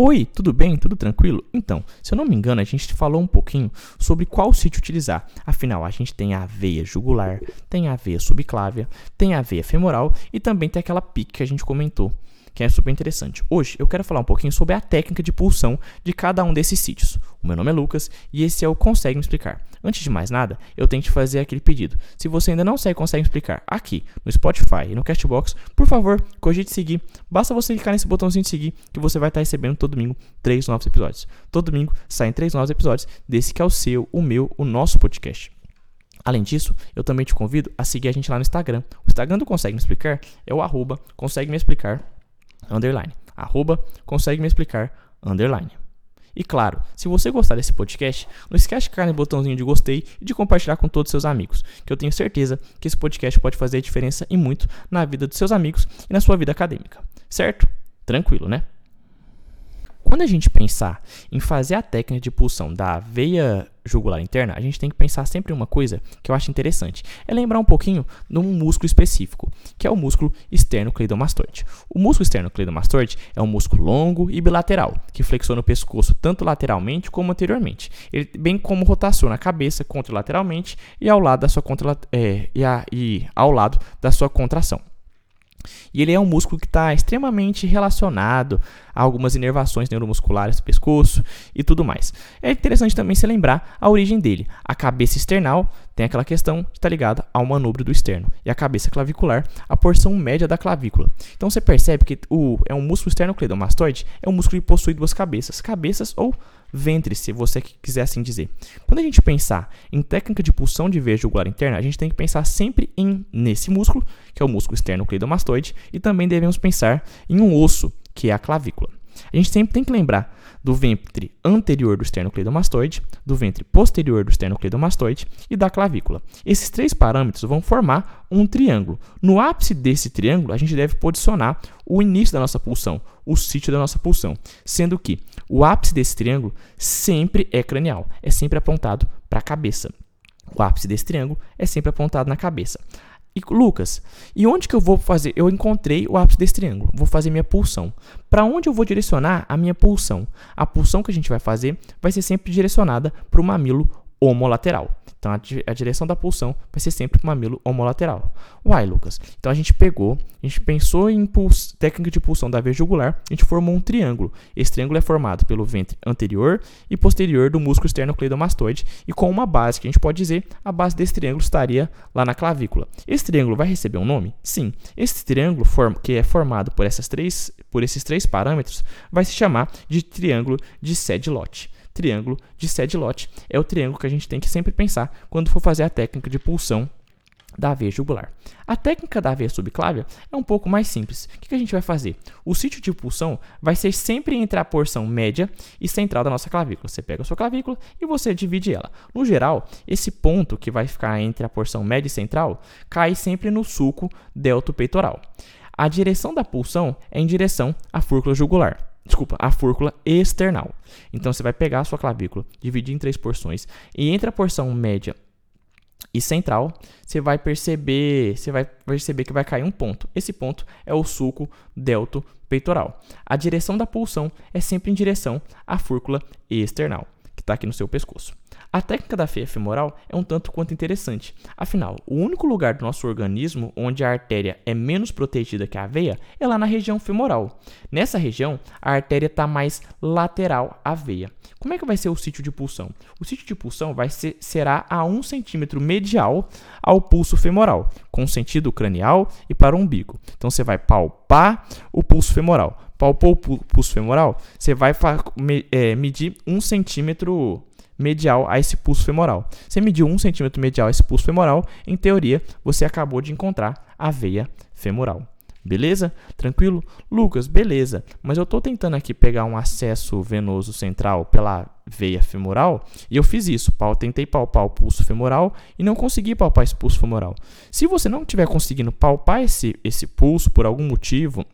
Oi, tudo bem? Tudo tranquilo? Então, se eu não me engano, a gente falou um pouquinho sobre qual sítio utilizar. Afinal, a gente tem a veia jugular, tem a veia subclávia, tem a veia femoral e também tem aquela pique que a gente comentou que é super interessante. Hoje eu quero falar um pouquinho sobre a técnica de pulsão de cada um desses sítios. Meu nome é Lucas e esse é o Consegue Me Explicar. Antes de mais nada, eu tenho que fazer aquele pedido. Se você ainda não segue Consegue Me Explicar aqui no Spotify e no Castbox, por favor, cogite seguir. Basta você clicar nesse botãozinho de seguir que você vai estar recebendo todo domingo três novos episódios. Todo domingo saem três novos episódios desse que é o seu, o meu, o nosso podcast. Além disso, eu também te convido a seguir a gente lá no Instagram. O Instagram do Consegue Me Explicar é o arroba Consegue Me Explicar underline. Arroba consegue me explicar, underline. E claro, se você gostar desse podcast, não esquece de clicar no botãozinho de gostei e de compartilhar com todos os seus amigos, que eu tenho certeza que esse podcast pode fazer a diferença e muito na vida dos seus amigos e na sua vida acadêmica. Certo? Tranquilo, né? Quando a gente pensar em fazer a técnica de pulsão da veia jugular interna, a gente tem que pensar sempre em uma coisa que eu acho interessante. É lembrar um pouquinho de um músculo específico, que é o músculo esternocleidomastoide. O músculo esternocleidomastoide é um músculo longo e bilateral, que flexiona o pescoço tanto lateralmente como anteriormente, ele, bem como rotaciona a cabeça contralateralmente e ao lado da sua, contra, é, e, a, e ao lado da sua contração. E ele é um músculo que está extremamente relacionado a algumas inervações neuromusculares do pescoço e tudo mais. É interessante também se lembrar a origem dele. A cabeça external tem aquela questão que está ligada ao manubrio do externo. E a cabeça clavicular, a porção média da clavícula. Então você percebe que o, é um músculo esternocleidomastoide, é um músculo que possui duas cabeças. Cabeças ou ventre, se você quiser assim dizer. Quando a gente pensar em técnica de pulsão de veia jugular interna, a gente tem que pensar sempre em nesse músculo, que é o músculo esternocleidomastoide, e também devemos pensar em um osso, que é a clavícula. A gente sempre tem que lembrar do ventre anterior do esternocleidomastoide, do ventre posterior do esternocleidomastoide e da clavícula. Esses três parâmetros vão formar um triângulo. No ápice desse triângulo, a gente deve posicionar o início da nossa pulsão, o sítio da nossa pulsão, sendo que o ápice desse triângulo sempre é cranial, é sempre apontado para a cabeça. O ápice desse triângulo é sempre apontado na cabeça. E Lucas, e onde que eu vou fazer? Eu encontrei o ápice desse triângulo. Vou fazer minha pulsão. Para onde eu vou direcionar a minha pulsão? A pulsão que a gente vai fazer vai ser sempre direcionada para o mamilo homolateral. Então a, direção da pulsão vai ser sempre o mamilo homolateral. Uai, Lucas. Então a gente pegou, a gente pensou em técnica de pulsão da veia jugular, a gente formou um triângulo. Esse triângulo é formado pelo ventre anterior e posterior do músculo esternocleidomastoide e com uma base que a gente pode dizer, a base desse triângulo estaria lá na clavícula. Esse triângulo vai receber um nome? Sim. Esse triângulo que é formado por, essas três, por esses três parâmetros vai se chamar de triângulo de Sedlot triângulo de Sedlot. É o triângulo que a gente tem que sempre pensar quando for fazer a técnica de pulsão da veia jugular. A técnica da veia subclávia é um pouco mais simples. O que a gente vai fazer? O sítio de pulsão vai ser sempre entre a porção média e central da nossa clavícula. Você pega a sua clavícula e você divide ela. No geral, esse ponto que vai ficar entre a porção média e central cai sempre no sulco delto peitoral. A direção da pulsão é em direção à fúrcula jugular desculpa, a fúrcula external. Então você vai pegar a sua clavícula, dividir em três porções e entre a porção média e central, você vai perceber, você vai perceber que vai cair um ponto. Esse ponto é o sulco delto peitoral. A direção da pulsão é sempre em direção à fúrcula external, que está aqui no seu pescoço. A técnica da veia femoral é um tanto quanto interessante. Afinal, o único lugar do nosso organismo onde a artéria é menos protegida que a veia é lá na região femoral. Nessa região, a artéria está mais lateral à veia. Como é que vai ser o sítio de pulsão? O sítio de pulsão vai ser, será a 1 centímetro medial ao pulso femoral, com sentido cranial e para o umbigo. Então você vai palpar o pulso femoral. Palpou o pulso femoral, você vai é, medir 1 centímetro medial a esse pulso femoral. Você mediu 1 centímetro medial a esse pulso femoral, em teoria, você acabou de encontrar a veia femoral. Beleza? Tranquilo? Lucas, beleza. Mas eu estou tentando aqui pegar um acesso venoso central pela veia femoral e eu fiz isso. Tentei palpar o pulso femoral e não consegui palpar esse pulso femoral. Se você não estiver conseguindo palpar esse, esse pulso por algum motivo,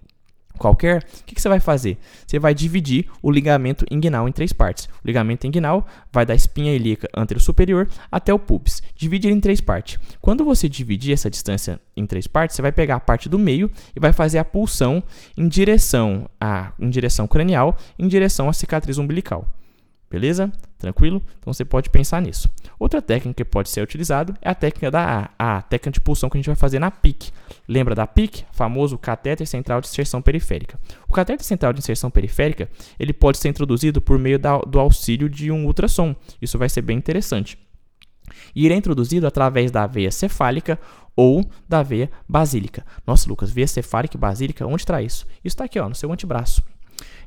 qualquer, o que, que, você vai fazer? Você vai dividir o ligamento inguinal em três partes. O ligamento inguinal vai da espinha ilíaca anterior-superior até o pubis. Divide ele em três partes. Quando você dividir essa distância em três partes, você vai pegar a parte do meio e vai fazer a pulsão em direção à em direção cranial, em direção à cicatriz umbilical. Beleza? Tranquilo? Então você pode pensar nisso. Outra técnica que pode ser utilizada é a técnica da a, a técnica de pulsão que a gente vai fazer na PIC. Lembra da PIC? Famoso catéter central de inserção periférica. O catéter central de inserção periférica, ele pode ser introduzido por meio da, do auxílio de um ultrassom. Isso vai ser bem interessante. E ele é introduzido através da veia cefálica ou da veia basílica. Nossa, Lucas, veia cefálica e basílica, onde está isso? Isso está aqui, ó, no seu antebraço.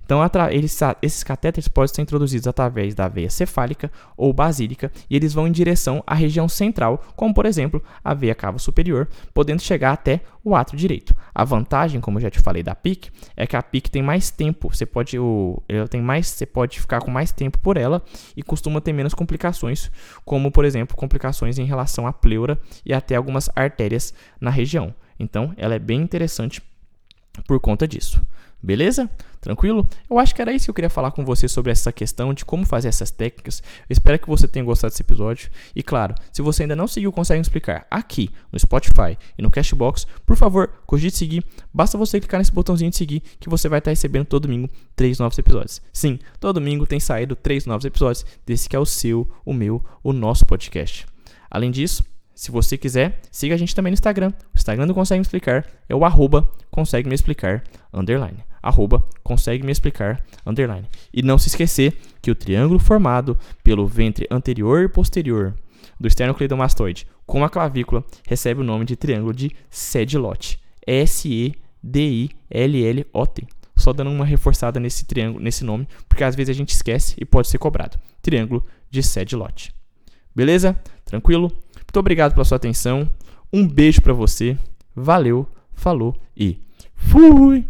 Então, eles, esses catéteres podem ser introduzidos através da veia cefálica ou basílica e eles vão em direção à região central, como por exemplo a veia cava superior, podendo chegar até o átrio direito. A vantagem, como eu já te falei da PIC, é que a PIC tem mais tempo, você pode, o, ela tem mais, você pode ficar com mais tempo por ela e costuma ter menos complicações, como por exemplo complicações em relação à pleura e até algumas artérias na região. Então, ela é bem interessante por conta disso. Beleza? Tranquilo? Eu acho que era isso que eu queria falar com você sobre essa questão de como fazer essas técnicas. Eu espero que você tenha gostado desse episódio. E claro, se você ainda não seguiu Consegue Explicar aqui no Spotify e no Cashbox, por favor, cogite seguir. Basta você clicar nesse botãozinho de seguir que você vai estar recebendo todo domingo três novos episódios. Sim, todo domingo tem saído três novos episódios desse que é o seu, o meu, o nosso podcast. Além disso, se você quiser, siga a gente também no Instagram. O Instagram do Consegue Me Explicar é o arroba consegue me explicar, underline. Arroba consegue me explicar, underline. E não se esquecer que o triângulo formado pelo ventre anterior e posterior do esternocleidomastoide com a clavícula recebe o nome de triângulo de Sedilot. S-E-D-I-L-L-O-T. Só dando uma reforçada nesse triângulo, nesse nome, porque às vezes a gente esquece e pode ser cobrado. Triângulo de Sedilot. Beleza? Tranquilo? Muito obrigado pela sua atenção. Um beijo para você. Valeu, falou e fui!